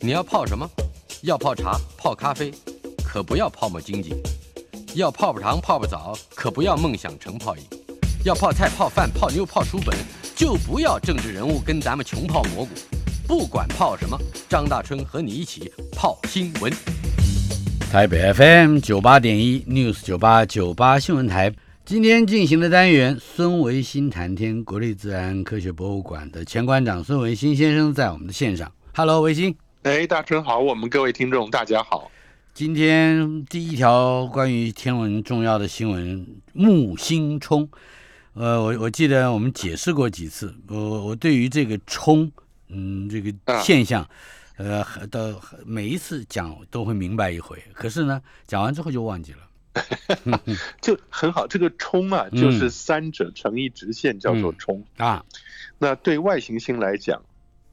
你要泡什么？要泡茶、泡咖啡，可不要泡沫经济；要泡泡糖、泡泡澡，可不要梦想成泡影；要泡菜、泡饭、泡妞、泡书本，就不要政治人物跟咱们穷泡蘑菇。不管泡什么，张大春和你一起泡新闻。台北 FM 九八点一 News 九八九八新闻台，今天进行的单元，孙维新谈天，国立自然科学博物馆的前馆长孙维新先生在我们的线上。Hello，维新。哎，大春好，我们各位听众大家好。今天第一条关于天文重要的新闻，木星冲。呃，我我记得我们解释过几次，我我对于这个冲，嗯，这个现象，呃，的每一次讲都会明白一回，可是呢，讲完之后就忘记了。就很好，这个冲啊，就是三者成一直线，叫做冲啊。那对外行星来讲。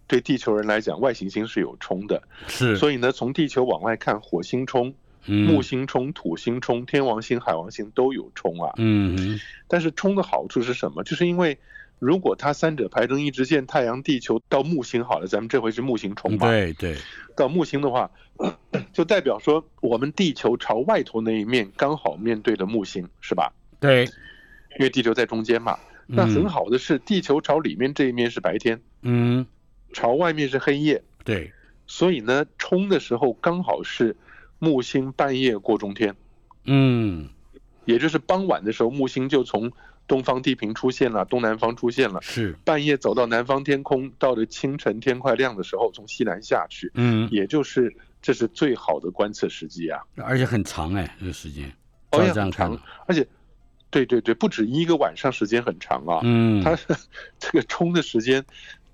对地球人来讲，外行星是有冲的，是，所以呢，从地球往外看，火星冲、木星冲、土星冲、天王星、海王星都有冲啊。嗯，但是冲的好处是什么？就是因为如果它三者排成一直线，太阳、地球到木星好了，咱们这回是木星冲吧？对对，到木星的话，就代表说我们地球朝外头那一面刚好面对着木星，是吧？对，因为地球在中间嘛。那很好的是，地球朝里面这一面是白天。嗯。朝外面是黑夜，对，所以呢，冲的时候刚好是木星半夜过中天，嗯，也就是傍晚的时候，木星就从东方地平出现了，东南方出现了，是。半夜走到南方天空，到了清晨天快亮的时候，从西南下去，嗯，也就是这是最好的观测时机啊，而且很长哎，这个时间，哦，很长，而且，对对对，不止一个晚上，时间很长啊，嗯，它 这个冲的时间。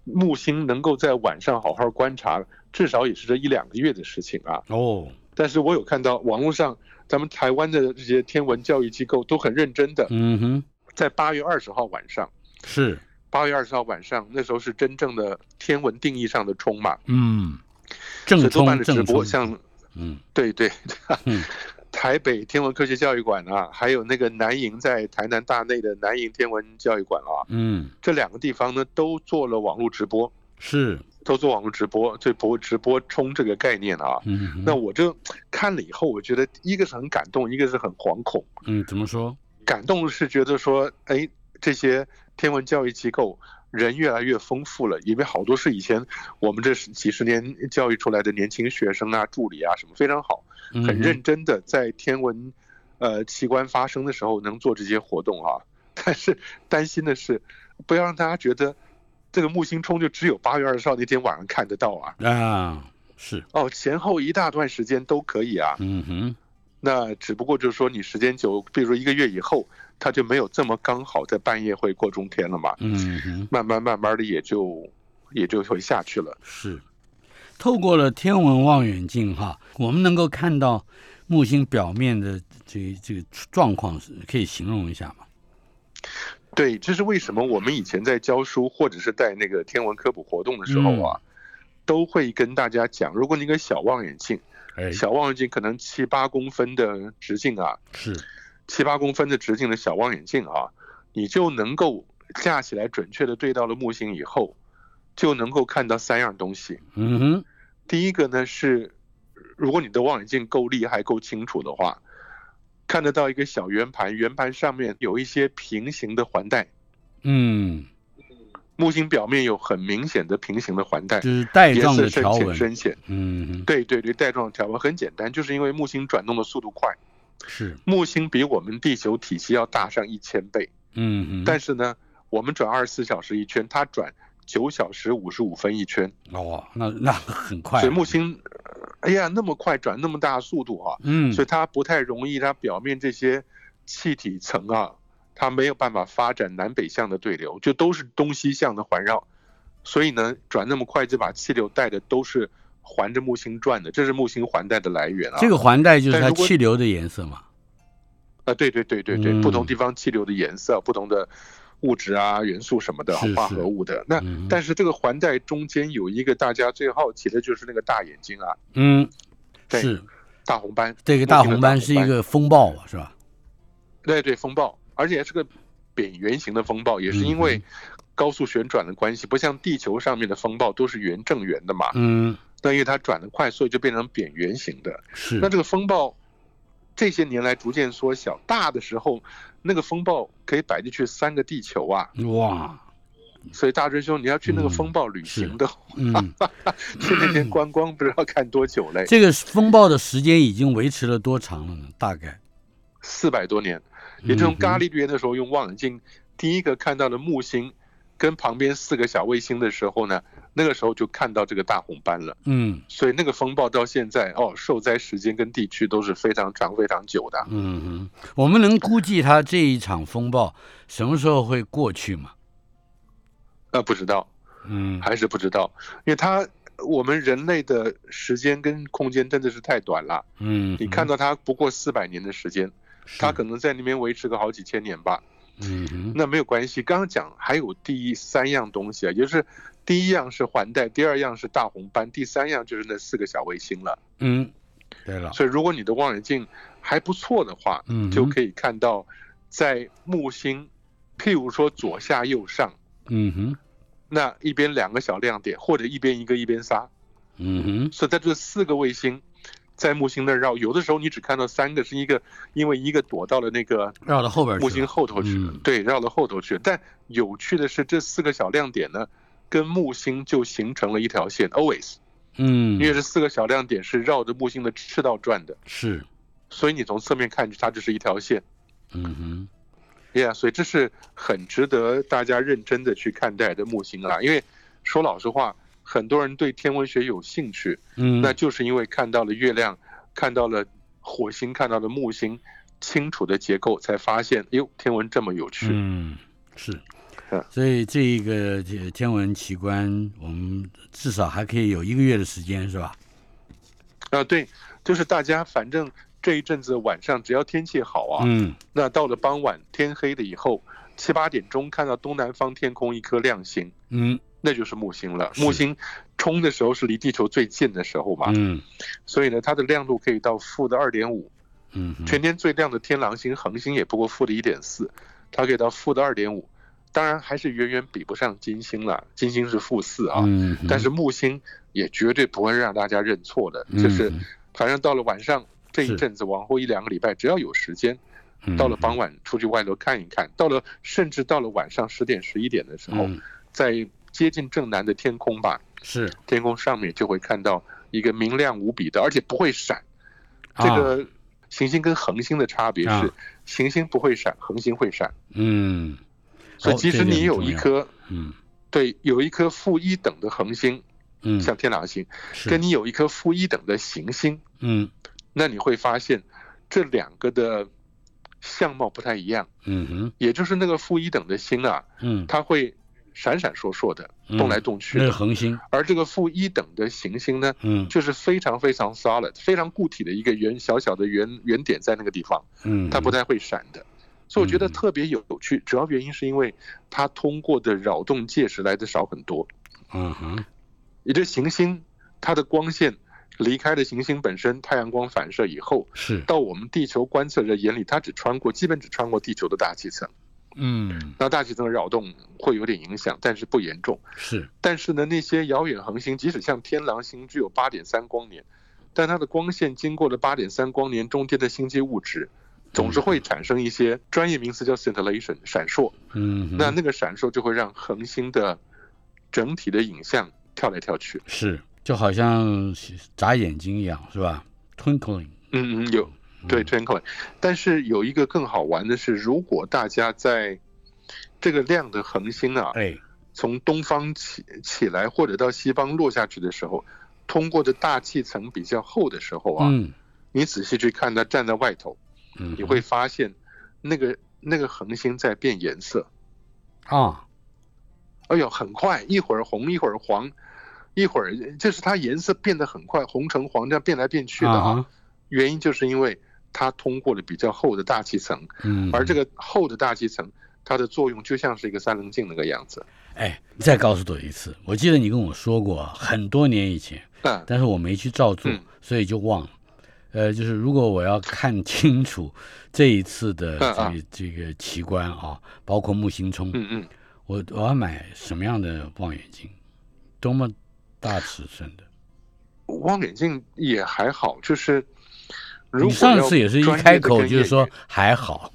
木星能够在晚上好好观察，至少也是这一两个月的事情啊。哦，但是我有看到网络上，咱们台湾的这些天文教育机构都很认真的。嗯哼，在八月二十号晚上，是八月二十号晚上，那时候是真正的天文定义上的冲嘛。嗯，正冲的直播，像，嗯，对对。台北天文科学教育馆啊，还有那个南营在台南大内的南营天文教育馆啊，嗯，这两个地方呢都做了网络直播，是。都做网络直播，这播直播冲这个概念啊，嗯，那我就看了以后，我觉得一个是很感动，一个是很惶恐，嗯，怎么说？感动是觉得说，哎，这些天文教育机构人越来越丰富了，因为好多是以前我们这几十年教育出来的年轻学生啊、助理啊什么非常好。很认真的在天文，呃，奇观发生的时候能做这些活动啊，但是担心的是，不要让大家觉得这个木星冲就只有八月二十号那天晚上看得到啊。啊，是哦，前后一大段时间都可以啊。嗯哼，那只不过就是说你时间久，比如说一个月以后，它就没有这么刚好在半夜会过中天了嘛。嗯哼，慢慢慢慢的也就也就会下去了。是。透过了天文望远镜，哈，我们能够看到木星表面的这这个状况，是可以形容一下吗？对，这是为什么我们以前在教书或者是带那个天文科普活动的时候啊，都会跟大家讲，如果你个小望远镜，小望远镜可能七八公分的直径啊，是七八公分的直径的小望远镜啊，你就能够架起来准确的对到了木星以后。就能够看到三样东西。嗯哼，第一个呢是，如果你的望远镜够厉害、够清楚的话，看得到一个小圆盘，圆盘上面有一些平行的环带。嗯，木星表面有很明显的平行的环带，就是带状的条纹。深浅，嗯，对对对，带状条纹很简单，就是因为木星转动的速度快。是，木星比我们地球体积要大上一千倍。嗯嗯，但是呢，我们转二十四小时一圈，它转。九小时五十五分一圈哦，那那很快。所以木星，哎呀，那么快转那么大速度啊，嗯，所以它不太容易，它表面这些气体层啊，它没有办法发展南北向的对流，就都是东西向的环绕。所以呢，转那么快，就把气流带的都是环着木星转的，这是木星环带的来源啊。这个环带就是它气流的颜色嘛？啊，对对对对对，不同地方气流的颜色不同的。物质啊，元素什么的，化合物的。那但是这个环带中间有一个大家最好奇的就是那个大眼睛啊。嗯，是大红斑。这个大红斑是一个风暴是吧？对对，风暴，而且是个扁圆形的风暴，也是因为高速旋转的关系，不像地球上面的风暴都是圆正圆的嘛。嗯，那因为它转得快，所以就变成扁圆形的。是那这个风暴这些年来逐渐缩小，大的时候那个风暴可以摆进去三个地球啊。哇，所以大真兄，你要去那个嗯风暴旅行的，嗯，去那边观光，不知道看多久嘞，这个风暴的时间已经维持了多长了呢？大概四百多年。也就是嗯哼伽利略那时候用望远镜第一个看到的木星跟旁边四个小卫星的时候呢，那个时候就看到这个大红斑了。嗯所以那个风暴到现在哦，受灾时间跟地区都是非常长、非常久的。嗯哼，我们能估计它这一场风暴什么时候会过去吗？呃，不知道，嗯还是不知道，因为它我们人类的时间跟空间真的是太短了。嗯，你看到它不过四百年的时间，它可能在那边维持个好几千年吧。嗯那没有关系。刚刚讲还有第三样东西啊，也就是第一样是环带，第二样是大红斑，第三样就是那四个小卫星了。嗯，对了，所以如果你的望远镜还不错的话，嗯就可以看到在木星，譬如说左下右上嗯哼那一边两个小亮点，或者一边一个一边仨，嗯哼所以在这四个卫星。在木星那儿绕，有的时候你只看到三个，是一个，因为一个躲到了那个绕到后边去木星后头去，嗯。对，绕到后头去。但有趣的是，这四个小亮点呢，跟木星就形成了一条线，always，嗯，因为这四个小亮点是绕着木星的赤道转的，是。所以你从侧面看，它就是一条线。嗯哼。Yeah，所以这是很值得大家认真的去看待的木星啦。因为说老实话，很多人对天文学有兴趣，嗯那就是因为看到了月亮，看到了火星，看到了木星清楚的结构，才发现，哎呦，天文这么有趣。嗯是嗯。所以这一个天文奇观，我们至少还可以有一个月的时间，是吧？啊，对，就是大家反正这一阵子晚上只要天气好啊，嗯那到了傍晚天黑了以后，七八点钟看到东南方天空一颗亮星，嗯那就是木星了。木星冲的时候是离地球最近的时候嘛，嗯。所以呢，它的亮度可以到负的二点五，嗯全天最亮的天狼星恒星也不过负的一点四，它可以到负的二点五。当然还是远远比不上金星了，金星是负四啊，嗯，但是木星也绝对不会让大家认错的，嗯就是反正到了晚上这一阵子，往后一两个礼拜，只要有时间，嗯到了傍晚出去外头看一看，到了甚至到了晚上十点十一点的时候，嗯。在接近正南的天空吧，是。天空上面就会看到一个明亮无比的，而且不会闪。这啊个行星跟恒星的差别啊。是，行星不会闪，恒星会闪。嗯。所以即使你有一颗嗯。对有一颗负一等的恒星，嗯。像天狼星，跟你有一颗负一等的行星，嗯。那你会发现这两个的相貌不太一样。嗯哼。也就是那个负一等的星啊，嗯。它会闪闪烁烁的嗯动来动去那是的，恒星。而这个负一等的行星呢，嗯。就是非常非常 solid、非常固体的一个圆小小的圆圆点在那个地方，嗯。它不太会闪的。所以我觉得嗯。特别有趣，主要原因是因为它通过的扰动介质来的少很多。嗯哼。也就行星它的光线离开了行星本身，太阳光反射以后，是。到我们地球观测者眼里，它只穿过基本只穿过地球的大气层。嗯那大气层的扰动会有点影响，但是不严重。是但是呢，那些遥远恒星，即使像天狼星具有八点三光年，但它的光线经过了八点三光年中间的星际物质，总是会产生一些专业名词叫 scintillation 闪烁。嗯那那个闪烁就会让恒星的整体的影像跳来跳去。是就好像眨眼睛一样是吧？Twinkling 嗯嗯，有对 twinkling，但是有一个更好玩的是，如果大家在这个亮的恒星啊，哎。从东方起起来或者到西方落下去的时候，通过的大气层比较厚的时候啊，嗯。你仔细去看它站在外头，嗯你会发现那个那个恒星在变颜色。啊。哎呦，很快，一会儿红，一会儿黄，一会儿就是它颜色变得很快，红橙黄这样变来变去的啊。原因就是因为它通过了比较厚的大气层，嗯而这个厚的大气层，它的作用就像是一个三棱镜那个样子。哎再告诉我一次，我记得你跟我说过很多年以前，嗯但是我没去照做嗯，所以就忘了。呃，就是如果我要看清楚这一次的这这个奇观啊，包括木星冲，嗯嗯，我我要买什么样的望远镜？多么大尺寸的？望远镜也还好，就是如你果上次也是一开口就是说还好，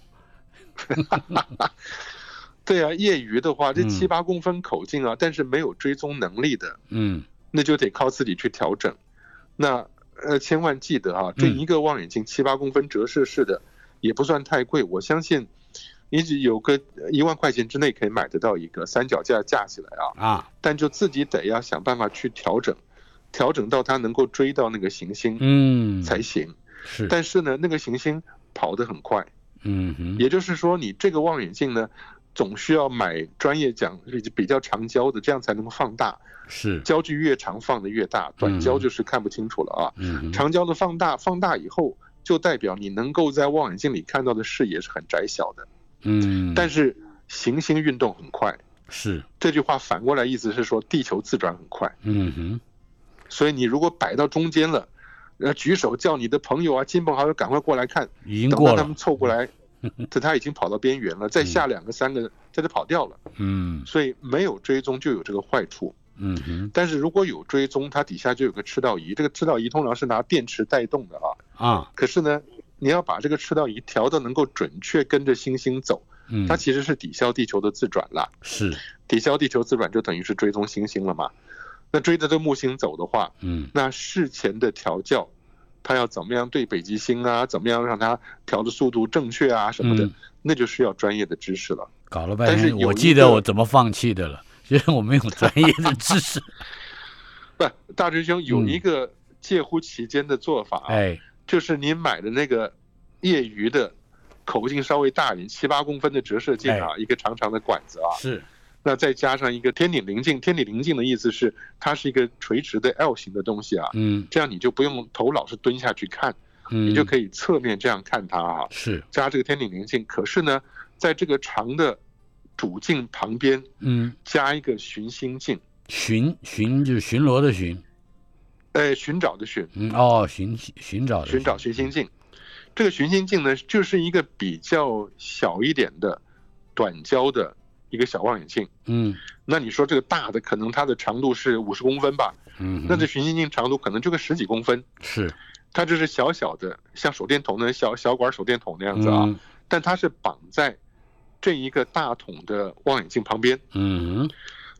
对啊，业余的话，这嗯七八公分口径啊，但是没有追踪能力的，嗯那就得靠自己去调整。那呃，千万记得啊，这嗯一个望远镜七八公分折射式的，也不算太贵，我相信你只有个一万块钱之内可以买得到一个三脚架架起来啊，啊但就自己得要想办法去调整，调整到它能够追到那个行星嗯才行。是。但是呢，那个行星跑得很快，嗯哼。也就是说，你这个望远镜呢，总需要买专业讲比较长焦的，这样才能够放大。是。焦距越长放的越大，短焦嗯就是看不清楚了啊。嗯长焦的放大，放大以后就代表你能够在望远镜里看到的视野是很窄小的。嗯。但是行星运动很快，是。这句话反过来意思是说地球自转很快，嗯哼。所以你如果摆到中间了，呃，举手叫你的朋友啊、亲朋好友赶快过来看，已经过了等到他们凑过来，这他已经跑到边缘了，再下两个三个，他就跑掉了。嗯所以没有追踪就有这个坏处。嗯哼但是如果有追踪，它底下就有个赤道仪，这个赤道仪通常是拿电池带动的啊。啊可是呢，你要把这个赤道仪调到能够准确跟着星星走，嗯它其实是抵消地球的自转了。是抵消地球自转就等于是追踪星星了嘛。那追着这木星走的话，嗯那事前的调教，它要怎么样对北极星啊，怎么样让它调的速度正确啊什么的，嗯那就需要专业的知识了。搞了半天，但是有我记得我怎么放弃的了，因为我没有专业的知识。不，大师兄有嗯一个介乎其间的做法啊，哎，就是你买的那个业余的口径稍微大一点，七八公分的折射镜啊，一个长长的管子啊，是那再加上一个天顶棱镜，天顶棱镜的意思是它是一个垂直的 L 型的东西啊，嗯这样你就不用头老是蹲下去看，嗯，你就可以侧面这样看它啊，是加这个天顶棱镜。可是呢，在这个长的主镜旁边嗯加一个寻星镜，巡巡就是巡逻的巡，呃，寻找的寻，嗯哦寻寻找的寻找寻星镜。这个寻星镜呢，就是一个比较小一点的短焦的一个小望远镜。嗯那你说这个大的，可能它的长度是五十公分吧？嗯，那这寻星镜长度可能就个十几公分。是它就是小小的，像手电筒的小小管手电筒那样子啊，嗯但它是绑在这一个大筒的望远镜旁边，嗯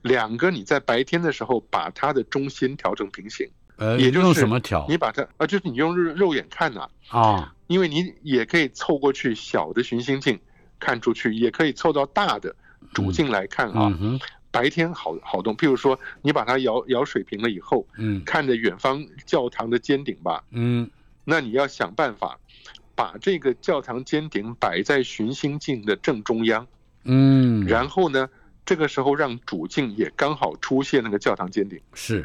两个你在白天的时候把它的中心调整平行，呃也就是用什么调你把它啊，就是你用肉肉眼看呐、啊因为你也可以凑过去小的寻星镜看出去，也可以凑到大的主镜来看啊。嗯白天好好动，譬如说你把它摇摇水平了以后，嗯看着远方教堂的尖顶吧，嗯那你要想办法把这个教堂尖顶摆在寻星镜的正中央，嗯，然后呢，这个时候让主镜也刚好出现那个教堂尖顶，是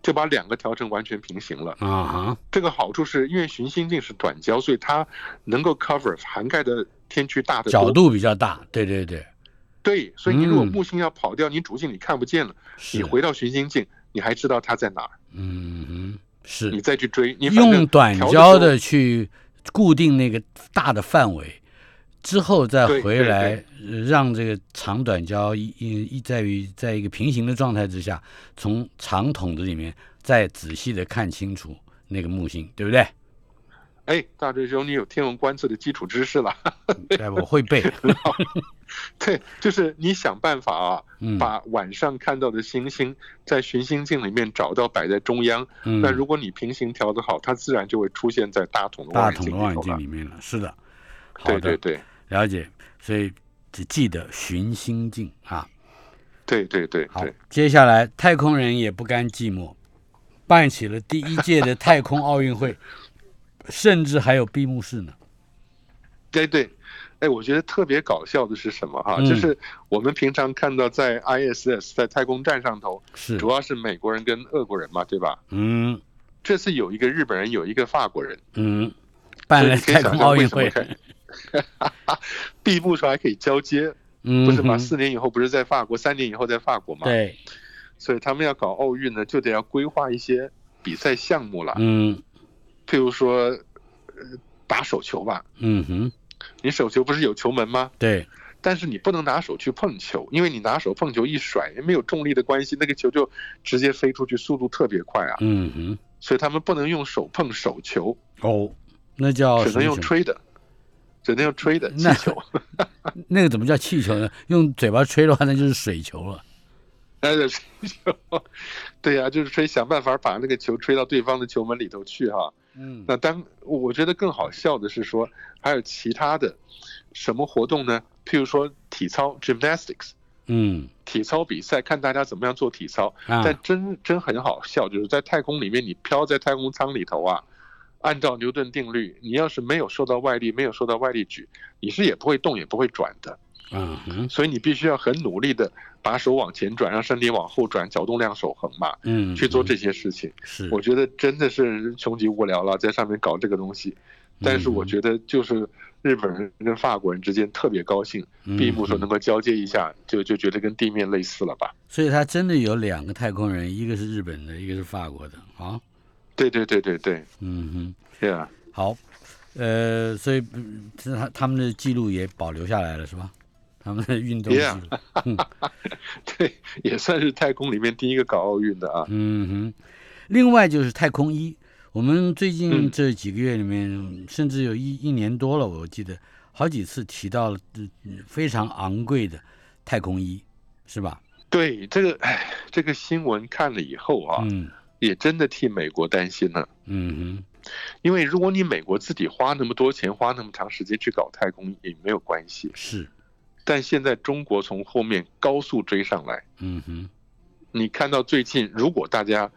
就把两个调成完全平行了。啊哈这个好处是因为寻星镜是短焦，所以它能够 cover 涵盖的天区大的角。度比较大，对对对，对，所以你如果嗯木星要跑掉，你主镜你看不见了，你回到寻星镜，你还知道它在哪儿，嗯哼是你再去追。你用短焦的去固定那个大的范围，之后再回来，呃让这个长短焦一一一在于在一个平行的状态之下，从长筒子里面再仔细的看清楚那个木星，对不对？哎，大师兄，你有天文观测的基础知识了。对，我会背。对，就是你想办法啊，嗯，把晚上看到的星星在寻星镜里面找到摆在中央。嗯那如果你平行调得好，它自然就会出现在大筒的望远大筒的望镜里头了。远镜里面了，是的。好的，对对对了解。所以只记得寻星镜啊。对对对好对，，接下来太空人也不甘寂寞，办起了第一届的太空奥运会，甚至还有闭幕式呢。对对。哎，我觉得特别搞笑的是什么哈？嗯就是我们平常看到在 ISS 在太空站上头，是，主要是美国人跟俄国人嘛，对吧？嗯这次有一个日本人，有一个法国人，嗯，办了所以你可以太空奥运会，闭幕时候还可以交接，嗯，不是吗？四年以后不是在法国，三年以后在法国嘛？对，所以他们要搞奥运呢，就得要规划一些比赛项目了。嗯譬如说，呃，打手球吧，嗯哼，你手球不是有球门吗？对，但是你不能拿手去碰球，因为你拿手碰球一甩，没有重力的关系，那个球就直接飞出去，速度特别快啊。嗯哼，所以他们不能用手碰手球，哦，那叫只能用吹的，只能用吹的气那球。那个怎么叫气球呢？用嘴巴吹的话，那就是水球了。那就是球，对呀、就是吹，想办法把那个球吹到对方的球门里头去哈。嗯那当我觉得更好笑的是说，还有其他的什么活动呢？譬如说体操 （gymnastics），嗯体操比赛，看大家怎么样做体操。啊但真真很好笑，就是在太空里面，你飘在太空舱里头啊，按照牛顿定律，你要是没有受到外力，没有受到外力举，你是也不会动，也不会转的。嗯哼所以你必须要很努力的把手往前转，让身体往后转，角动量守恒嘛，嗯，去做这些事情。是我觉得真的是穷极无聊了，在上面搞这个东西。但是我觉得就是日本人跟法国人之间特别高兴，闭幕时候能够交接一下，就就觉得跟地面类似了吧？所以他真的有两个太空人，一个是日本的，一个是法国的。啊，对对对对对，嗯哼，对啊，好，呃，所以嗯他他们的记录也保留下来了，是吧？他们的运动。对，也算是太空里面第一个搞奥运的啊。嗯哼，另外就是太空衣，我们最近嗯这几个月里面，甚至有一一年多了，我记得好几次提到了嗯非常昂贵的太空衣，是吧？对这个，哎，这个新闻看了以后啊，嗯也真的替美国担心了。嗯哼因为如果你美国自己花那么多钱，花那么长时间去搞太空也没有关系，，是，但现在中国从后面高速追上来。嗯哼，你看到最近，如果大家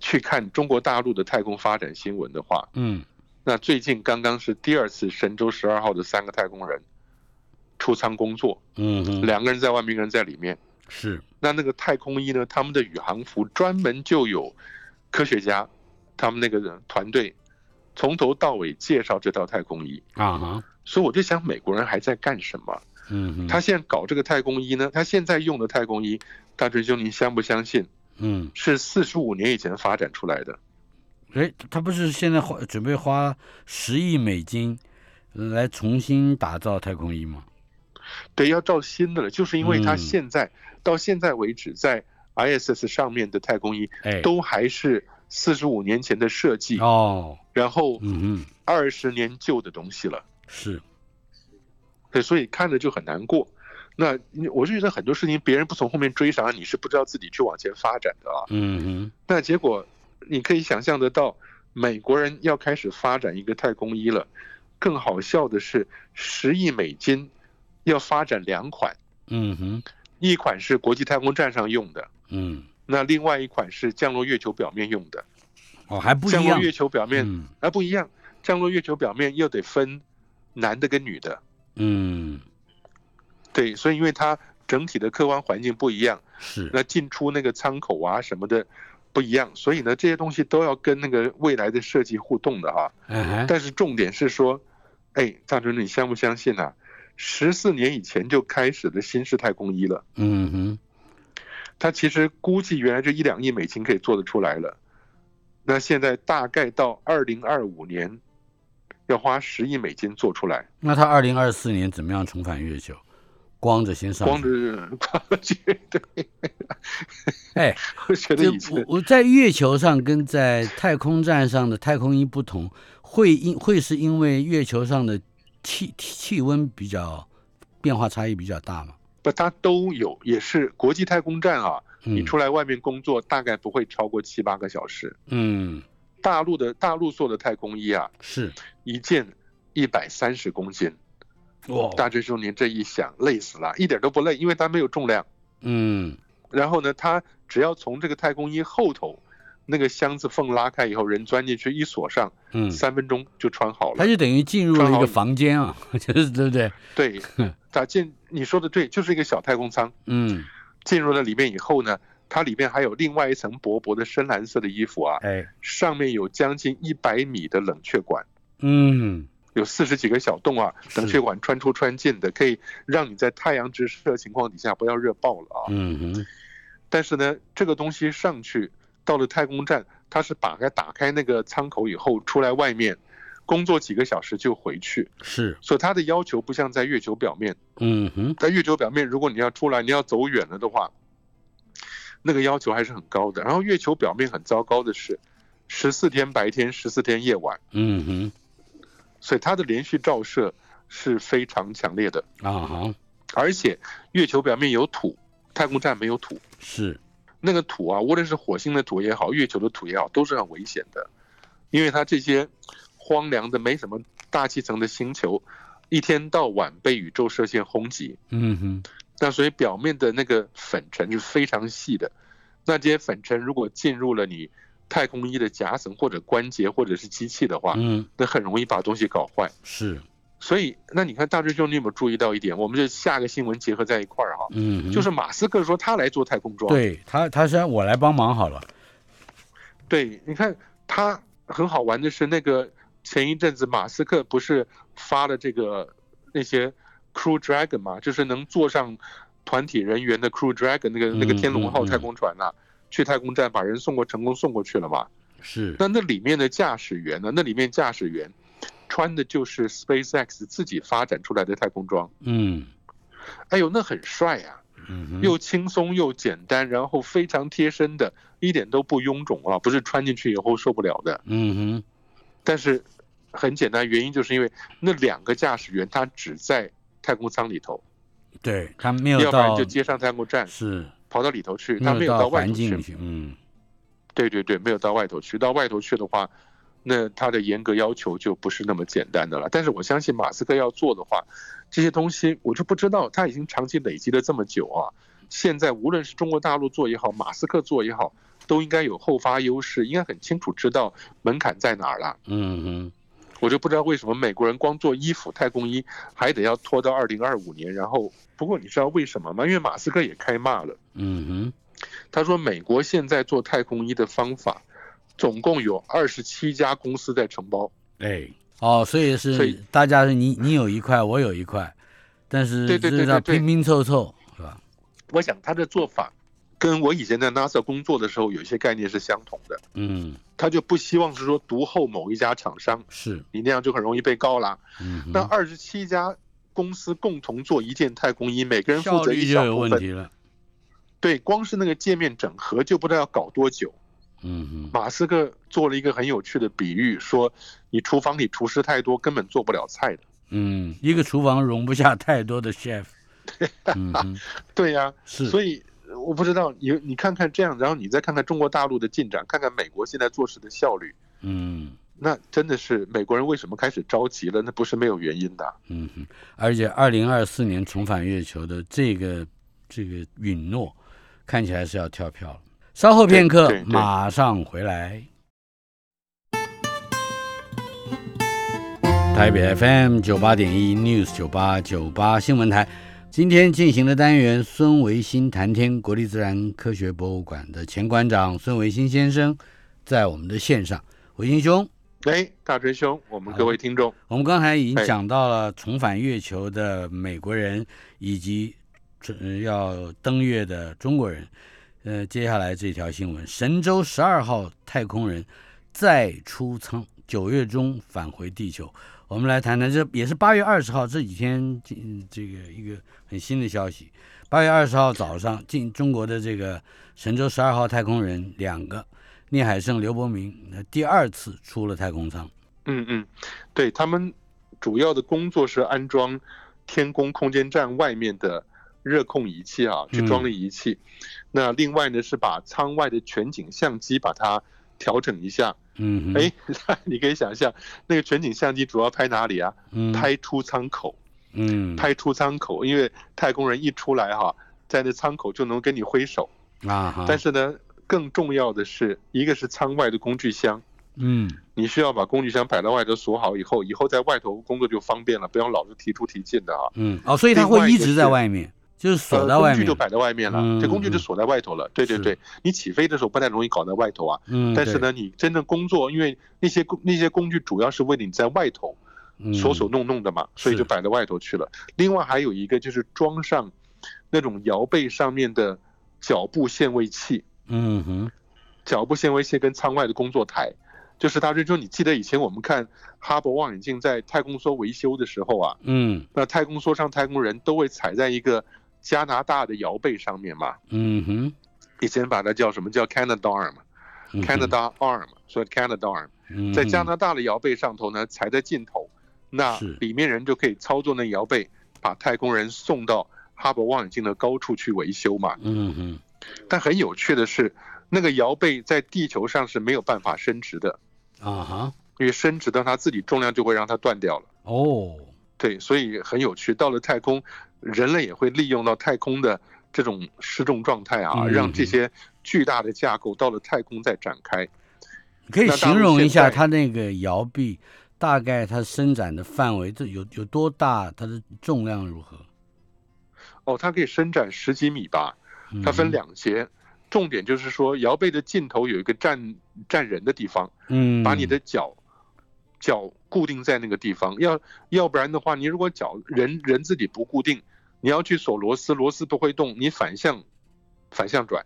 去看中国大陆的太空发展新闻的话，嗯那最近刚刚是第二次神舟十二号的三个太空人出舱工作，嗯哼，两个人在外面，一个人在里面。是，那那个太空衣呢，他们的宇航服专门就有科学家，他们那个团队从头到尾介绍这套太空衣。啊哈，所以我就想，美国人还在干什么？嗯哼，他现在搞这个太空衣呢？他现在用的太空衣，大锤兄，您相不相信？嗯，是四十五年以前发展出来的。哎，他不是现在花准备花十亿美金来重新打造太空衣吗？对，要造新的了，就是因为它嗯现在、到现在为止，在 ISS 上面的太空衣哎，都还是四十五年前的设计，哦，然后嗯嗯，二十年旧的东西了。是，对，所以看着就很难过。那我就觉得很多事情别人不从后面追上，你是不知道自己去往前发展的啊。嗯嗯，那结果你可以想象得到，美国人要开始发展一个太空衣了。更好笑的是，十亿美金要发展两款，嗯哼，一款是国际太空站上用的，嗯，那另外一款是降落月球表面用的。哦，还不一样，降落月球表面嗯啊不一样，降落月球表面又得分男的跟女的。嗯，对，所以因为它整体的客观环境不一样，是，那进出那个舱口啊什么的不一样，所以呢这些东西都要跟那个未来的设计互动的哈。嗯，但是重点是说，哎，大春，你相不相信啊？十四年以前就开始的新式太空衣了，嗯哼，它其实估计原来就一两亿美金可以做得出来了，那现在大概到二零二五年，要花十亿美金做出来，那他二零二四年怎么样重返月球？光着先上去，光着光着去，对，哎，我觉得这以前我我在月球上跟在太空站上的太空衣不同，会因会是因为月球上的气气温比较变化差异比较大吗？不，它都有，也是国际太空站啊，你嗯出来外面工作大概不会超过七八个小时。嗯，大陆的大陆做的太空衣啊，是一件一百三十公斤。哇，大追兄，您这一想，累死了，一点都不累，因为它没有重量。嗯然后呢，它只要从这个太空衣后头那个箱子缝拉开以后，人钻进去一锁上，嗯，三分钟就穿好了。它就等于进入了一个房间啊，就是对不对？对，咋进你说的对，就是一个小太空舱。嗯，进入了里面以后呢，它里面还有另外一层薄薄的深蓝色的衣服啊，哎，上面有将近一百米的冷却管。嗯。有四十几个小洞啊，冷却管穿出穿进的，可以让你在太阳直射情况底下不要热爆了啊。嗯哼，但是呢，这个东西上去到了太空站，它是打开打开那个舱口以后出来外面，工作几个小时就回去，是，所以它的要求不像在月球表面，嗯哼，在月球表面，如果你要出来，你要走远了的话，那个要求还是很高的。然后月球表面很糟糕的是，十四天白天，十四天夜晚，嗯哼，所以它的连续照射是非常强烈的。啊哈，而且月球表面有土，太空站没有土。是，那个土啊，无论是火星的土也好，月球的土也好，都是很危险的，因为它这些荒凉的、没什么大气层的星球，一天到晚被宇宙射线轰击，嗯哼，那所以表面的那个粉尘是非常细的。那这些粉尘如果进入了你太空衣的夹层或者关节或者是机器的话，嗯，那很容易把东西搞坏。是，所以，那你看大师兄，你有没有注意到一点？我们就下个新闻结合在一块儿哈，嗯，就是马斯克说他来做太空装。对他，他是让我来帮忙好了，对，你看他很好玩的是，那个前一阵子马斯克不是发了这个那些 Crew Dragon 嘛，就是能坐上团体人员的 Crew Dragon 那个那个嗯天龙号太空船呐、去太空站把人送过成功送过去了嘛。是，那那里面的驾驶员呢？那里面驾驶员穿的就是 SpaceX 自己发展出来的太空装，嗯哎呦，那很帅呀、又轻松又简单，然后非常贴身的，一点都不臃肿啊，不是穿进去以后受不了的。嗯哼，但是很简单，原因就是因为那两个驾驶员他只在太空舱里头，对他没有要不然就接上太空站是跑到里头去，他没有到到外头去，嗯对对对，没有到外头去，到外头去的话，那他的严格要求就不是那么简单的了。但是我相信马斯克要做的话，这些东西我就不知道，他已经长期累积了这么久啊。现在无论是中国大陆做也好，马斯克做也好，都应该有后发优势，应该很清楚知道门槛在哪儿了。嗯哼，我就不知道为什么美国人光做衣服、太空衣还得要拖到二零二五年。然后，不过你知道为什么吗？因为马斯克也开骂了。嗯哼，他说，美国现在做太空衣的方法，总共有二十七家公司在承包。哎，哦，所以是所以大家是你你有一块，我有一块，但是对对对对拼拼凑凑，是吧？我想他的做法跟我以前在 NASA 工作的时候有一些概念是相同的。嗯，他就不希望是说独后某一家厂商，是，你那样就很容易被告啦。嗯，那二十七家公司共同做一件太空衣，每个人负责一率就有小部分。问题了。对，光是那个界面整合就不知道要搞多久。嗯哼，马斯克做了一个很有趣的比喻，说你厨房里厨师太多，根本做不了菜的。嗯，一个厨房容不下太多的 chef。对呀、是，所以呃我不知道你你看看这样，然后你再看看中国大陆的进展，看看美国现在做事的效率，嗯那真的是美国人为什么开始着急了？那不是没有原因的。嗯哼，而且二零二四年重返月球的这个这个允诺，看起来是要跳票了。稍后片刻马上回来。台北 FM 九八点一 News 九八九八新闻台，今天进行的单元孙维新谈天，国立自然科学博物馆的前馆长孙维新先生在我们的线上，维新兄。哎，大锤兄，我们各位听众，我们刚才已经哎讲到了重返月球的美国人，以及呃要登月的中国人。呃，接下来这条新闻：神舟十二号太空人再出舱，九月中返回地球。我们来谈谈，这也是八月二十号这几天嗯这个一个很新的消息。八月二十号早上，进中国的这个神舟十二号太空人两个，聂海胜、刘伯明，那第二次出了太空舱。嗯嗯，对他们主要的工作是安装天宫空间站外面的热控仪器啊，去装了仪器。那另外呢是把舱外的全景相机把它调整一下。嗯哼，哎，你可以想象，那个全景相机主要拍哪里啊？嗯，拍出舱口，嗯，拍出舱口，因为太空人一出来哈，在那舱口就能跟你挥手。啊，但是呢，更重要的是，一个是舱外的工具箱，嗯。你需要把工具箱摆到外头锁好以后，以后在外头工作就方便了，不要老是提出提进的啊。嗯。哦，所以它另外一个会一直在外面，就是锁呃，在外面工具就，摆在外面了，嗯这工具就锁在外头了。对对对，你起飞的时候不太容易搞在外头啊。嗯，但是呢，你真正工作，因为那些工那些工具主要是为了你在外头嗯手手弄弄的嘛，所以就摆在外头去了。另外还有一个就是装上那种摇背上面的脚步限位器，嗯哼，脚步限位器跟舱外的工作台。就是大致说，你记得以前我们看哈勃望远镜在太空梭维修的时候啊，嗯那太空梭上太空人都会踩在一个加拿大的摇背上面嘛，嗯哼，以前把它叫什么叫 Canada Arm，所以 Canada Arm，嗯在加拿大的摇臂上头呢，才在尽头，那里面人就可以操作那摇臂，把太空人送到哈勃望远镜的高处去维修嘛。嗯哼，但很有趣的是，那个摇臂在地球上是没有办法伸直的，啊哈，因为伸直到它自己重量就会让它断掉了。哦，对，所以很有趣。到了太空，人类也会利用到太空的这种失重状态啊，嗯让这些巨大的架构到了太空再展开。可以形容一下它那个摇臂，大概它伸展的范围，这有有多大？它的重量如何？哦，它可以伸展十几米吧，它分嗯两节。重点就是说，摇臂的尽头有一个站站人的地方，嗯，把你的脚脚固定在那个地方。要要不然的话，你如果脚人人自己不固定，你要去锁螺丝，螺丝不会动，你反向反向转，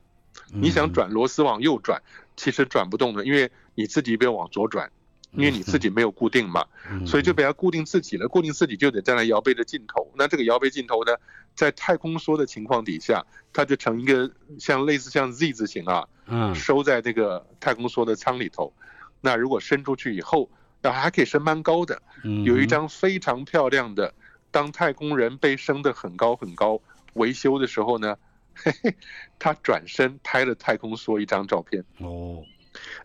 你想嗯转螺丝往右转，其实转不动的，因为你自己边往左转，因为你自己没有固定嘛，嗯所以就被它固定自己了。固定自己就得站在摇臂的尽头。那这个摇臂尽头呢，在太空梭的情况底下，它就成一个像类似像 Z 字形啊，嗯收在这个太空梭的舱里头。那如果伸出去以后，那还可以伸蛮高的。嗯有一张非常漂亮的，当太空人被升得很高很高，维修的时候呢，嘿嘿，他转身拍了太空梭一张照片。哦，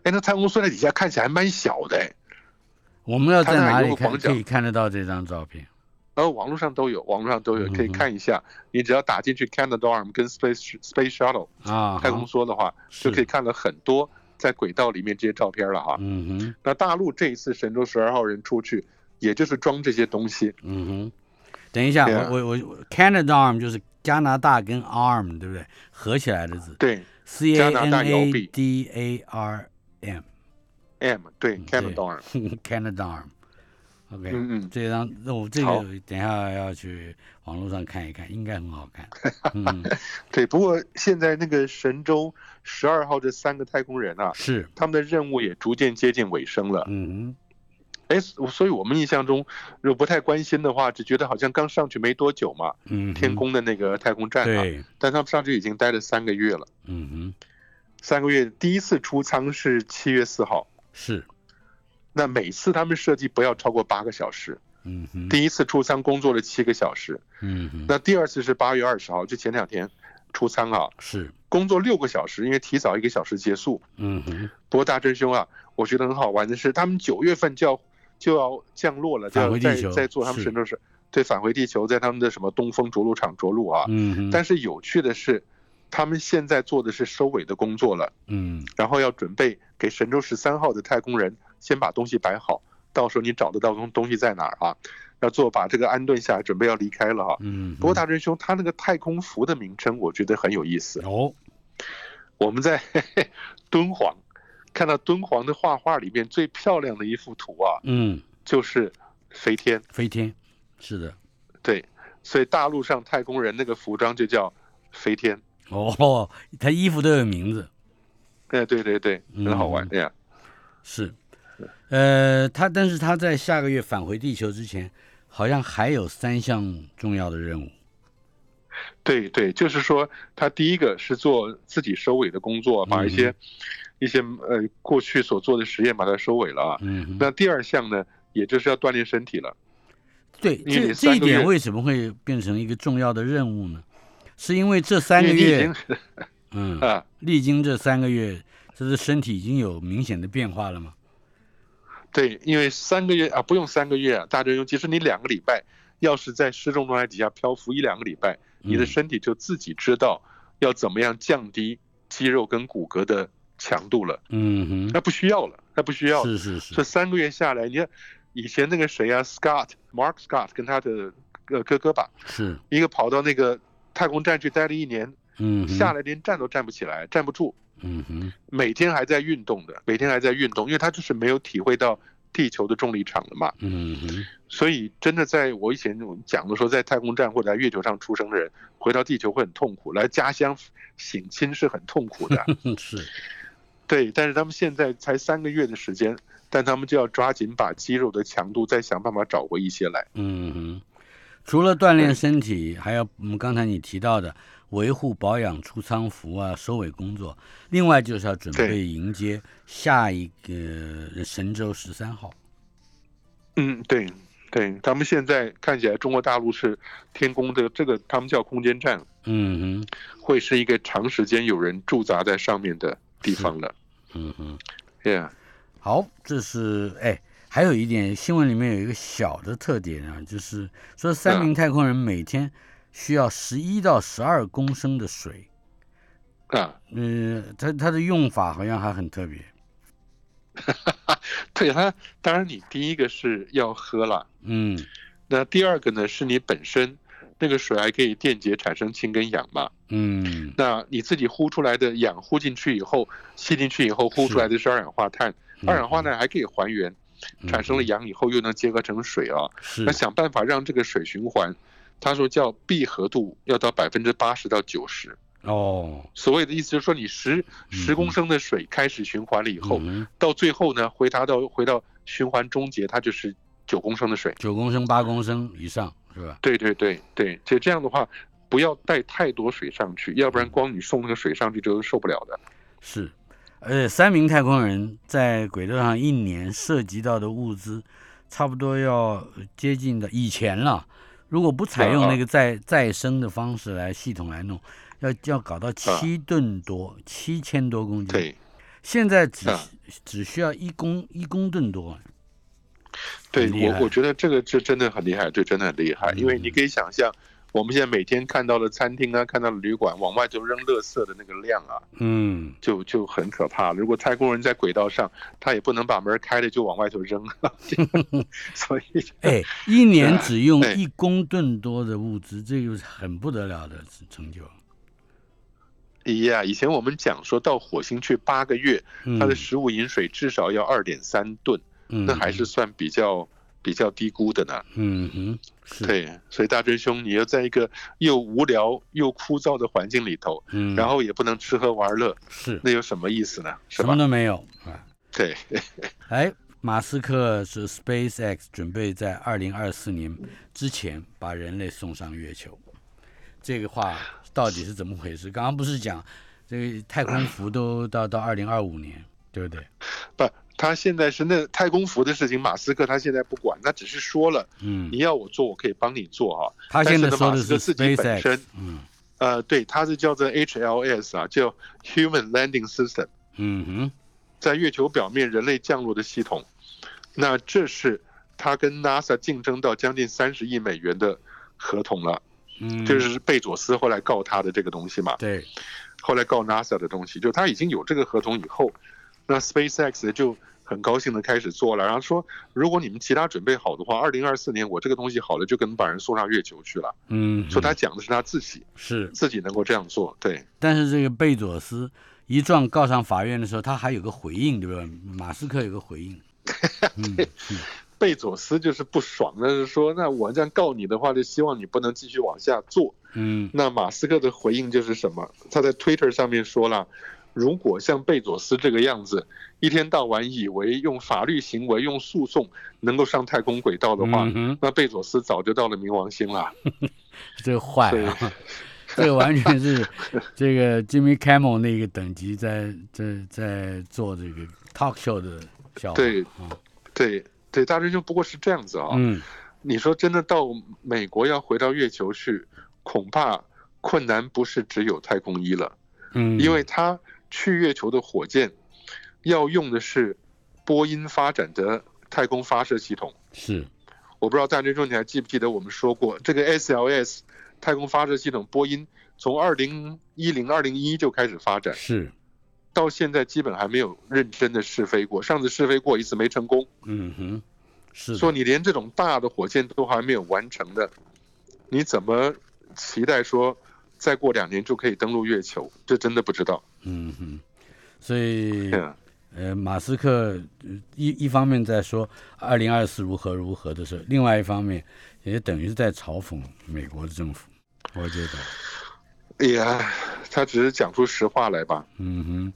哎，那太空梭在底下看起来还蛮小的哎。我们要在哪里看有个广角可以看得到这张照片？然后网络上都有，网络上都有，可以看一下。你只要打进去 Canadarm 跟 Space Space Shuttle 啊，太空，梭的话，就可以看到很多在轨道里面这些照片了哈。嗯哼，那大陆这一次神舟十二号人出去，也就是装这些东西。嗯哼。等一下，啊我我我，Canada Arm 就是加拿大跟 arm 对不对？合起来的字对，C A N A D A R M。M 对嗯对 Canadarm，Canadarm。OK，嗯嗯，这张那我这个等一下要去网络上看一看，应该很好看。嗯，对。不过现在那个神舟十二号这三个太空人啊，是，他们的任务也逐渐接近尾声了。嗯哎，所以我们印象中，如果不太关心的话，只觉得好像刚上去没多久嘛，嗯，天宫的那个太空站啊，对，但他们上去已经待了三个月了。嗯哼，三个月，第一次出舱是七月四号，是，那每次他们设计不要超过八个小时。嗯哼，第一次出舱工作了七个小时，嗯哼，那第二次是八月二十号，就前两天出舱啊，是，工作六个小时，因为提早一个小时结束。嗯哼，不过大真兄啊，我觉得很好玩的是，他们九月份就要就要降落了，就要再再做他们神舟是，对，返回地球，在他们的什么东风着陆场着陆啊。嗯哼，但是有趣的是，他们现在做的是收尾的工作了。嗯然后要准备给神舟十三号的太空人先把东西摆好，到时候你找得到东东西在哪儿啊？要做把这个安顿下来，准备要离开了哈。嗯，不过大真兄，他那个太空服的名称，我觉得很有意思。哦，我们在 敦煌看到敦煌的画画里面最漂亮的一幅图啊，嗯，就是飞天。飞天，是的，对，所以大陆上太空人那个服装就叫飞天。哦，他衣服都有名字，哎，对对对，很好玩嗯这样。是，呃，他但是他在下个月返回地球之前，好像还有三项重要的任务。对对，就是说，他第一个是做自己收尾的工作，把一些、嗯一些呃过去所做的实验把它收尾了啊。嗯，那第二项呢，也就是要锻炼身体了。对，你这这一点为什么会变成一个重要的任务呢？是因为这三个月嗯，啊，历经这三个月，这是身体已经有明显的变化了吗？对，因为三个月啊，不用三个月啊，大真兄，即使你两个礼拜，要是在失重状态底下漂浮一两个礼拜，你的嗯身体就自己知道要怎么样降低肌肉跟骨骼的强度了。嗯哼那不需要了，那不需要。是是是，这三个月下来，你看以前那个谁啊，Scott Mark Scott 跟他的呃哥哥吧，是，一个跑到那个太空站去待了一年，嗯，下来连站都站不起来，站不住，嗯哼，每天还在运动的，每天还在运动，因为他就是没有体会到地球的重力场了嘛。嗯哼，所以真的在我以前讲的说，在太空站或者在月球上出生的人，回到地球会很痛苦，来家乡省亲是很痛苦的。是，对，但是他们现在才三个月的时间，但他们就要抓紧把肌肉的强度再想办法找回一些来。嗯哼。除了锻炼身体，还有我们刚才你提到的维护保养出舱服啊、收尾工作，另外就是要准备迎接下一个神舟十三号。嗯，对对，他们现在看起来中国大陆是天宫的这个，他们叫空间站，嗯哼，会是一个长时间有人驻扎在上面的地方的。嗯嗯。Yeah，好，这是哎，还有一点新闻里面有一个小的特点啊，就是说三名太空人每天需要十一到十二公升的水，啊，嗯，它它的用法好像还很特别。对它，当然你第一个是要喝了，嗯。那第二个呢是你本身那个水还可以电解产生氢跟氧嘛。嗯那你自己呼出来的氧呼进去以后，吸进去以后呼出来的是二氧化碳，嗯二氧化碳还可以还原，产生了氧以后又能结合成水啊。是那想办法让这个水循环，他说叫闭合度要到百分之八十到九十。哦，所谓的意思就是说，你十十嗯公升的水开始循环了以后，嗯到最后呢，回答到回到循环终结，它就是九公升的水。九公升、八公升以上是吧？对对对对，就这样的话，不要带太多水上去，要不然光你送那个水上去就受不了的。是，而且三名太空人在轨道上一年涉及到的物资，差不多要接近的以前了。如果不采用那个再再生的方式来系统来弄，要要搞到七吨多，七千多公斤。对现在只啊只需要一公一公吨多。对，我我觉得这个这真的很厉害，对，真的很厉害，因为你可以想象。我们现在每天看到的餐厅啊，看到的旅馆，往外就扔垃圾的那个量啊，嗯，就就很可怕。如果太空人在轨道上，他也不能把门开了就往外头扔，所以 哎，一年只用哎一公吨多的物资，这就是很不得了的成就。呀，以前我们讲说到火星去八个月，嗯它的食物饮水至少要二点三吨，嗯那还是算比较比较低估的呢。嗯哼，是，对，所以大真兄，你要在一个又无聊又枯燥的环境里头，嗯，然后也不能吃喝玩乐，是那有什么意思呢？什么？都没有啊。对，哎，马斯克是 SpaceX 准备在二零二四年之前把人类送上月球，这个话到底是怎么回事？刚刚不是讲这个太空服都到到二零二五年，对不对？不，他现在是那太空服的事情，马斯克他现在不管，他只是说了，嗯你，要我做，我可以帮你做啊。他现在的是马斯克自己本身嗯呃，对，他是叫做 HLS 啊，叫 Human Landing System，嗯哼，在月球表面人类降落的系统。那这是他跟 NASA 竞争到将近三十亿美元的合同了，嗯，就是贝佐斯后来告他的这个东西嘛。对，后来告 NASA 的东西，就他已经有这个合同以后，那 SpaceX 就很高兴的开始做了，然后说，如果你们其他准备好的话，二零二四年我这个东西好了，就可能把人送上月球去了。嗯，说他讲的是他自己是，自己能够这样做，对，但是这个贝佐斯一状告上法院的时候，他还有个回应，对吧？马斯克有个回应，嗯嗯贝佐斯就是不爽，那是说，那我这样告你的话，就希望你不能继续往下做。嗯那马斯克的回应就是什么？他在 Twitter 上面说了，如果像贝佐斯这个样子，一天到晚以为用法律行为、用诉讼能够上太空轨道的话，嗯那贝佐斯早就到了冥王星了。这个坏啊，这个完全是 这个 Jimmy Kimmel 那个等级在在在做这个 talk show 的笑话。对嗯。对对，大师兄不过是这样子啊、嗯。你说真的到美国要回到月球去，恐怕困难不是只有太空衣了。嗯，因为它去月球的火箭要用的是波音发展的太空发射系统。是我不知道大追兄你还记不记得我们说过，这个 SLS 太空发射系统，波音从二零一零、二零一就开始发展，是，到现在基本还没有认真的试飞过。上次试飞过一次没成功，嗯哼，是，说你连这种大的火箭都还没有完成的，你怎么期待说再过两年就可以登陆月球？这真的不知道。嗯哼，所以。呃，马斯克呃一一方面在说二零二四如何如何的时候，另外一方面也等于是在嘲讽美国的政府，我觉得。哎呀，他只是讲出实话来吧。嗯哼，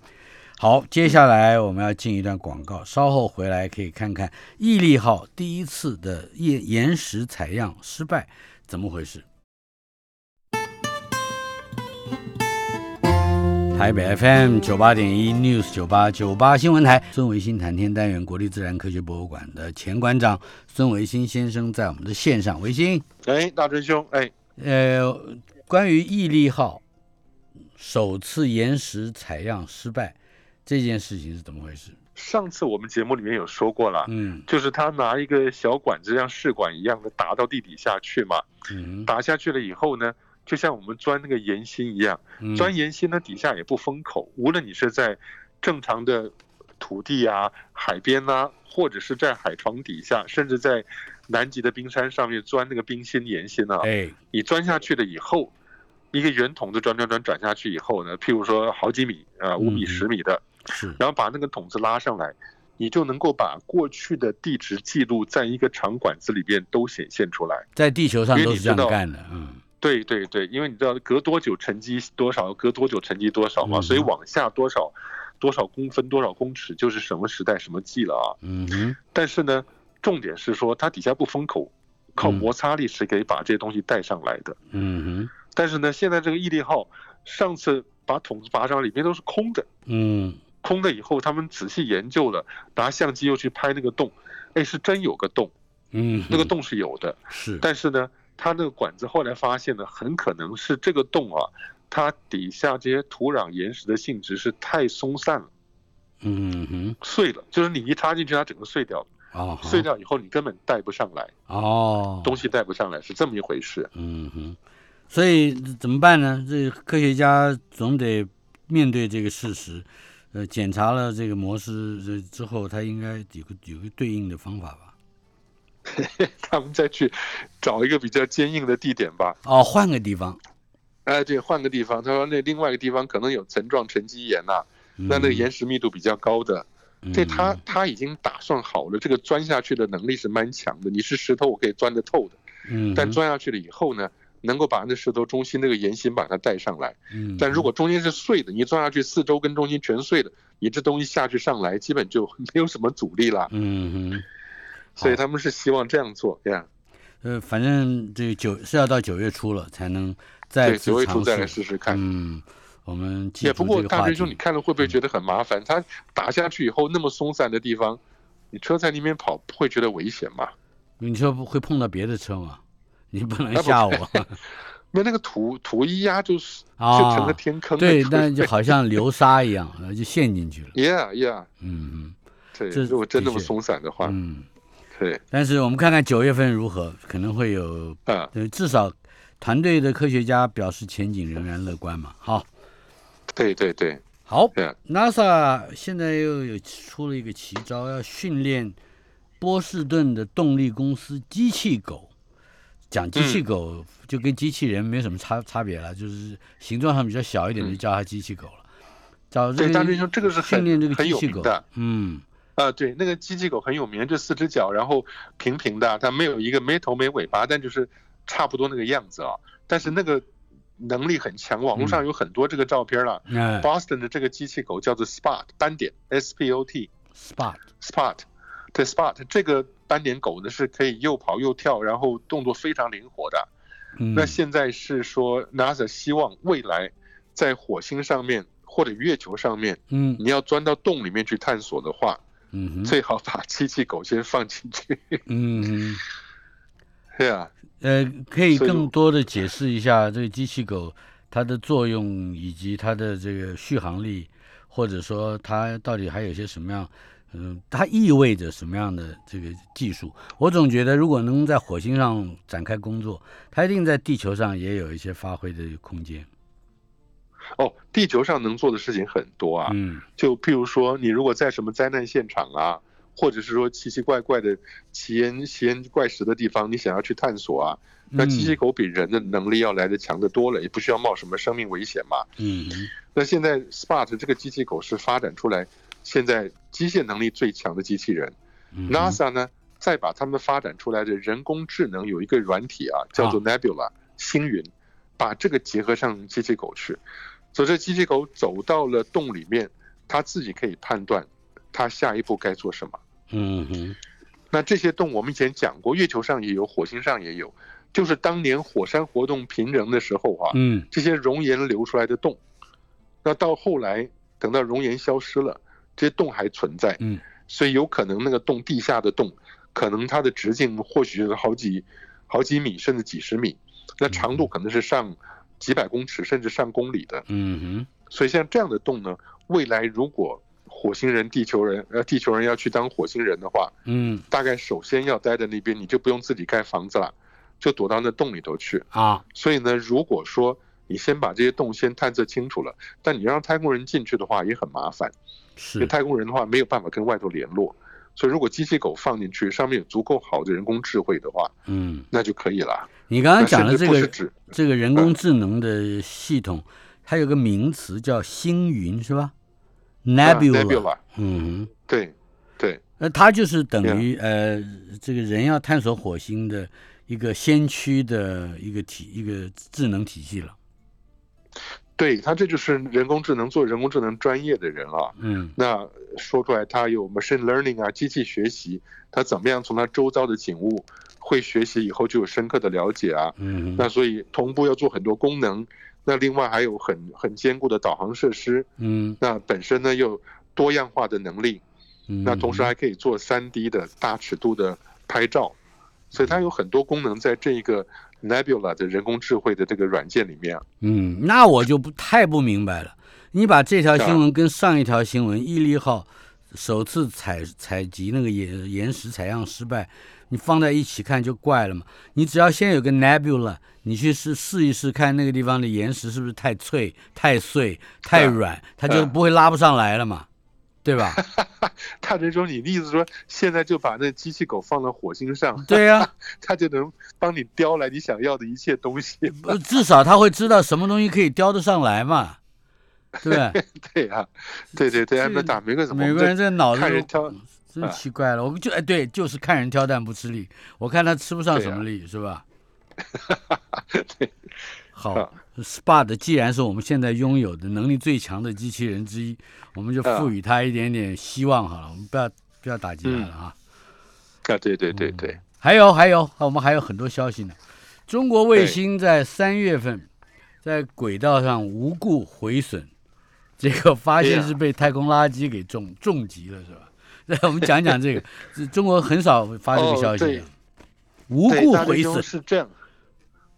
好，接下来我们要进一段广告，稍后回来可以看看毅力号第一次的岩岩石采样失败怎么回事。台北 FM 九八点一 News 九八九八新闻台，孙维新谈天单元，国立自然科学博物馆的前馆长孙维新先生在我们的线上。维新，哎，大真兄，哎，呃，关于毅力号首次岩石采样失败这件事情是怎么回事？上次我们节目里面有说过了，嗯就是他拿一个小管子，像试管一样的打到地底下去嘛，嗯打下去了以后呢，就像我们钻那个岩心一样，嗯，钻岩心呢底下也不封口，无论你是在正常的土地啊、海边呐、或者是在海床底下，甚至在南极的冰山上面钻那个冰心岩心啊，哎，你钻下去了以后，一个圆筒子转转转转下去以后呢，譬如说好几米啊，五米、嗯十米的，是，然后把那个筒子拉上来，你就能够把过去的地质记录在一个长管子里边都显现出来。在地球上都是这样干的，嗯对对对，因为你知道隔多久沉积多少，隔多久沉积多少嘛，嗯所以往下多少多少公分多少公尺就是什么时代什么纪了啊。嗯哼，但是呢，重点是说它底下不封口，靠嗯摩擦力是可以把这些东西带上来的。嗯哼，但是呢，现在这个毅力号上次把桶子拔上，里面都是空的，嗯空的以后他们仔细研究了，拿相机又去拍那个洞，哎，是真有个洞，嗯，那个洞是有的。是，但是呢，它那个管子后来发现呢，很可能是这个洞啊，它底下这些土壤岩石的性质是太松散了，嗯哼，碎了，就是你一插进去，它整个碎掉了，哦，碎掉以后你根本带不上来，哦，东西带不上来，是这么一回事。嗯哼，所以怎么办呢？这科学家总得面对这个事实，呃，检查了这个模式呃之后，他应该有个有个对应的方法吧？他们再去找一个比较坚硬的地点吧。哦，换个地方，哎，对，换个地方。他说那另外一个地方可能有层状沉积岩呐、那那个岩石密度比较高的，嗯，这他他已经打算好了，这个钻下去的能力是蛮强的。你是石头，我可以钻得透的，嗯，但钻下去了以后呢，能够把那石头中心那个岩心把它带上来。嗯，但如果中间是碎的，你钻下去四周跟中心全碎的，你这东西下去上来基本就没有什么阻力了。嗯哼，所以他们是希望这样做，这样呃，反正这个九是要到九月初了才能再九月初再来试。试试看。嗯，我们记也不过大师兄，你。看了会不会觉得很麻烦？它打下去以后那么松散的地方，你车在那边跑不会觉得危险吗？你说不会碰到别的车吗？你不能吓我 那那个土土一压就是就啊！成了天坑了。对，但就好像流沙一样，然后就陷进去了。Yeah Yeah，嗯对，这如果真那么松散的话，嗯嗯。对，但是我们看看九月份如何，可能会有，啊，呃，至少团队的科学家表示前景仍然乐观嘛。好，对对对，好，NASA 现在又有出了一个奇招，要训练波士顿的动力公司机器狗。讲机嗯器狗就跟机器人没什么差差别了，就是形状上比较小一点，就叫它机器狗了。找这个这个是很训练这个很机器狗。嗯啊，对，那个机器狗很有名，就四只脚，然后平平的，它没有一个没头没尾巴，但就是差不多那个样子啊。但是那个能力很强，网络上有很多这个照片了。嗯 Boston 的这个机器狗叫做 Spot 斑点 S P O T，Spot，Spot，对 Spot 这个斑点狗呢是可以又跑又跳，然后动作非常灵活的。嗯，那现在是说 NASA 希望未来在火星上面或者月球上面，嗯你要钻到洞里面去探索的话，嗯哼，最好把机器狗先放进去。嗯哼。对啊，呃，可以更多的解释一下这个机器狗它的作用以及它的这个续航力，或者说它到底还有些什么样，嗯、它意味着什么样的这个技术？我总觉得，如果能在火星上展开工作，它一定在地球上也有一些发挥的空间。哦，地球上能做的事情很多啊，嗯。就譬如说，你如果在什么灾难现场啊，或者是说奇奇怪怪的奇岩奇岩怪石的地方，你想要去探索啊，那机器狗比人的能力要来的强得多了，也不需要冒什么生命危险嘛。嗯。那现在 Spot 这个机器狗是发展出来现在机械能力最强的机器人。嗯。NASA 呢，再把他们发展出来的人工智能有一个软体啊，叫做 Nebula 星云，把这个结合上机器狗去，所以这机器狗走到了洞里面，它自己可以判断它下一步该做什么。嗯哼那这些洞我们以前讲过，月球上也有，火星上也有，就是当年火山活动频仍的时候啊，嗯这些熔岩流出来的洞，那到后来等到熔岩消失了，这些洞还存在，嗯所以有可能那个洞地下的洞，可能它的直径或许是好几好几米甚至几十米，那长度可能是上几百公尺甚至上公里的。嗯哼，所以像这样的洞呢，未来如果火星人、地球人呃地球人要去当火星人的话，嗯大概首先要待在那边，你就不用自己盖房子了，就躲到那洞里头去。啊，所以呢，如果说你先把这些洞先探测清楚了，但你让太空人进去的话也很麻烦，是，太空人的话没有办法跟外头联络。所以如果机器狗放进去，上面有足够好的人工智慧的话，嗯，那就可以了。你刚刚讲的这个这个人工智能的系统，它有个名词叫星云，是吧？Nebula，Nebula 嗯。对对那它就是等于呃，这个人要探索火星的一个先驱的一个体一个智能体系了。对，他这就是人工智能做人工智能专业的人啊。嗯那说出来，他有 machine learning 啊，机器学习，他怎么样从他周遭的景物会学习以后就有深刻的了解啊。嗯那所以同步要做很多功能，那另外还有很很坚固的导航设施，嗯那本身呢又多样化的能力，嗯，那同时还可以做三 D 的大尺度的拍照，所以它有很多功能在这一个 Nebula 的人工智慧的这个软件里面啊。嗯，那我就不太不明白了。你把这条新闻跟上一条新闻毅力号首次采采集那个岩岩石采样失败，你放在一起看就怪了嘛。你只要先有个 nebula，你去试试一试看那个地方的岩石是不是太脆、太碎、太软，它就嗯不会拉不上来了嘛，对吧？大真说，你的意思说，现在就把那机器狗放到火星上，对呀、它就能帮你叼来你想要的一切东西。呃至少它会知道什么东西可以叼得上来嘛，对 不对？对啊，对对对，这那打每个怎么？美国人这脑子看人挑，真奇怪了，我们就哎对，就是看人挑担不吃力，我看他吃不上什么力，是吧？对，好啊，Spot 既然是我们现在拥有的能力最强的机器人之一，我们就啊赋予它一点点希望好了，我们不要不要打击他了啊。啊，对对对对，还有还有，我们还有很多消息呢。中国卫星在三月份在轨道上无故毁损，结果发现是被太空垃圾给重重击了，是吧？那我们讲讲这个，这中国很少发这个消息，无故毁损。是这样，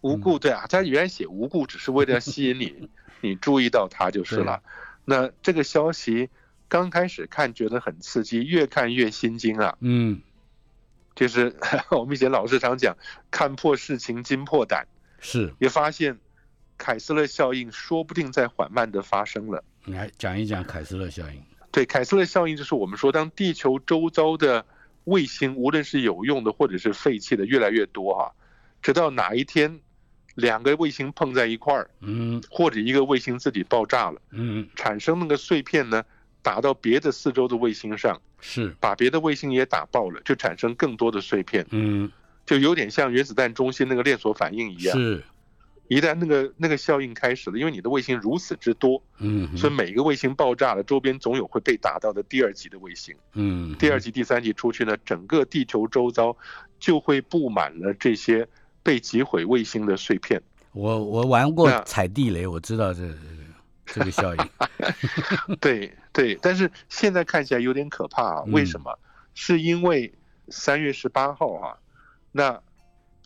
无故对啊，他原来写无故只是为了吸引你，你注意到他就是了。那这个消息刚开始看觉得很刺激，越看越心惊啊。嗯，就是我们以前老师常讲，看破事情惊破胆，是，也发现凯斯勒效应说不定在缓慢的发生了。你来讲一讲凯斯勒效应。对，凯斯勒效应就是我们说，当地球周遭的卫星，无论是有用的或者是废弃的，越来越多哈、直到哪一天，两个卫星碰在一块儿，嗯。或者一个卫星自己爆炸了，嗯，产生那个碎片呢，打到别的四周的卫星上，是，把别的卫星也打爆了，就产生更多的碎片，嗯。就有点像原子弹中心那个链锁反应一样。是，一旦那个那个效应开始了，因为你的卫星如此之多，嗯所以每一个卫星爆炸了，周边总有会被打到的第二级的卫星。嗯，第二级、第三级出去呢，整个地球周遭就会布满了这些被击毁卫星的碎片。我我玩过那踩地雷，我知道这这个这个效应。对对，但是现在看起来有点可怕啊！嗯为什么？是因为三月十八号啊，那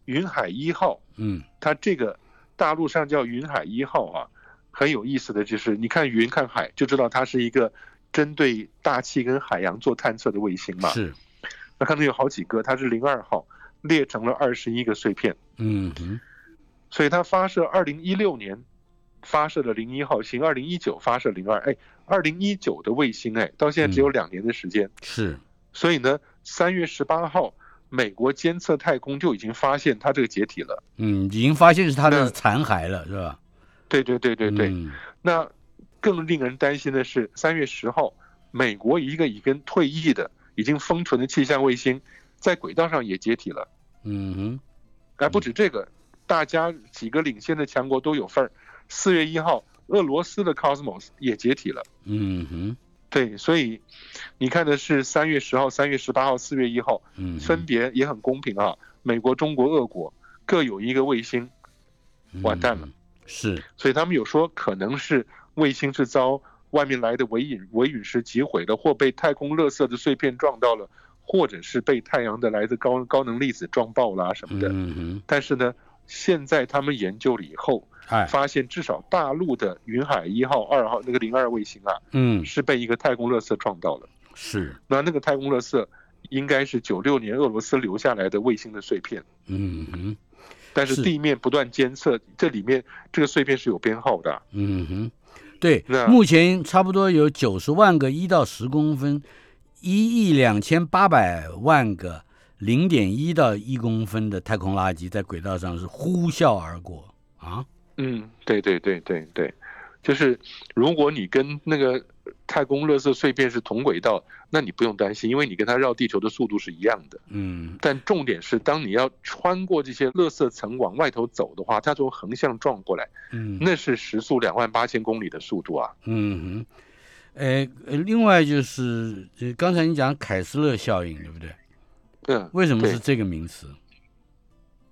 云海一号，嗯它这个大陆上叫云海一号啊，很有意思的就是，你看云看海就知道它是一个针对大气跟海洋做探测的卫星嘛。是，那可能有好几个，它是零二号，列成了二十一个碎片。嗯哼所以它发射二零一六年发射了零一号星，二零一九发射零二，哎，二零一九的卫星，哎，到现在只有两年的时间。是，所以呢，三月十八号，美国监测太空就已经发现它这个解体了。嗯，已经发现是它的残骸了，是吧？对对对对对。嗯那更令人担心的是，三月十号，美国一个已经退役的、已经封存的气象卫星，在轨道上也解体了。嗯哼还不止这个，大家几个领先的强国都有份儿。四月一号，俄罗斯的 Cosmos 也解体了。嗯哼对，所以你看的是三月十号、三月十八号、四月一号，嗯，分别也很公平啊。美国、中国、俄国各有一个卫星，完蛋了嗯。是，所以他们有说可能是卫星是遭外面来的微陨微陨石击毁的，或被太空垃圾的碎片撞到了，或者是被太阳的来自高高能粒子撞爆啦什么的。嗯但是呢，现在他们研究了以后，哎，发现至少大陆的云海一号、二号那个零二卫星啊，嗯，是被一个太空垃圾撞到了。是，那那个太空垃圾应该是九六年俄罗斯留下来的卫星的碎片，嗯哼，但是是。地面不断监测，这里面这个碎片是有编号的。嗯哼，对那，目前差不多有九十万个一到十公分，一亿两千八百万个零点一到一公分的太空垃圾在轨道上是呼啸而过啊。嗯，对对对对对，就是如果你跟那个太空垃圾碎片是同轨道，那你不用担心，因为你跟它绕地球的速度是一样的。嗯但重点是，当你要穿过这些垃圾层往外头走的话，它从横向撞过来，嗯那是时速两万八千公里的速度啊。嗯哼，呃，呃另外就是呃刚才你讲凯斯勒效应，对不对？嗯，为什么是这个名词？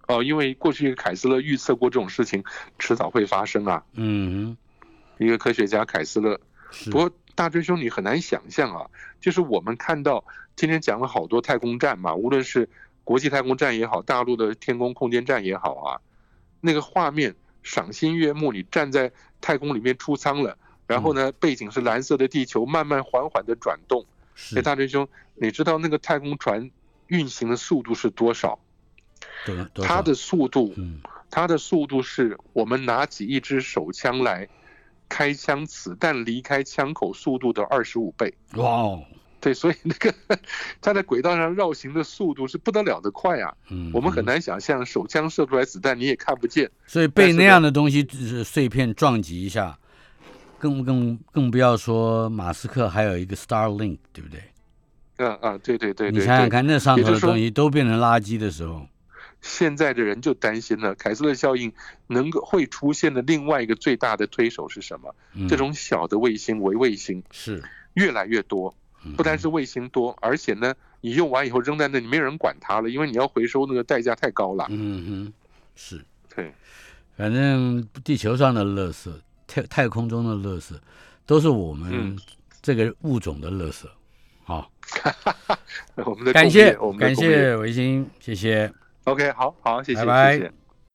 哦，因为过去凯斯勒预测过这种事情迟早会发生啊。嗯一个科学家凯斯勒，不过大追兄你很难想象啊，就是我们看到今天讲了好多太空站嘛，无论是国际太空站也好，大陆的天宫空间站也好啊，那个画面赏心悦目，你站在太空里面出舱了，然后呢，背景是蓝色的地球慢慢缓缓的转动。是哎，大追兄，你知道那个太空船运行的速度是多少？多多少它的速度，嗯它的速度是我们拿起一支手枪来开枪，子弹离开枪口速度的二十五倍。哇哦，对，所以那个它在轨道上绕行的速度是不得了的快啊！嗯，我们很难想象，手枪射出来子弹你也看不见。所以被那样的东西呃碎片撞击一下，更更更不要说马斯克还有一个 Starlink，对不对？嗯啊，对对对对对。你想想看，那上头的东西都变成垃圾的时候，现在的人就担心了，凯斯勒效应能够会出现的另外一个最大的推手是什么？嗯这种小的卫星、微卫星是越来越多，嗯不单是卫星多，而且呢，你用完以后扔在那里，没有人管它了，因为你要回收那个代价太高了。嗯哼，是，对，反正地球上的垃圾、太太空中的垃圾，都是我们嗯这个物种的垃圾。好，我们的感谢我们的感谢维新，谢谢。OK，好好，谢谢拜拜谢谢。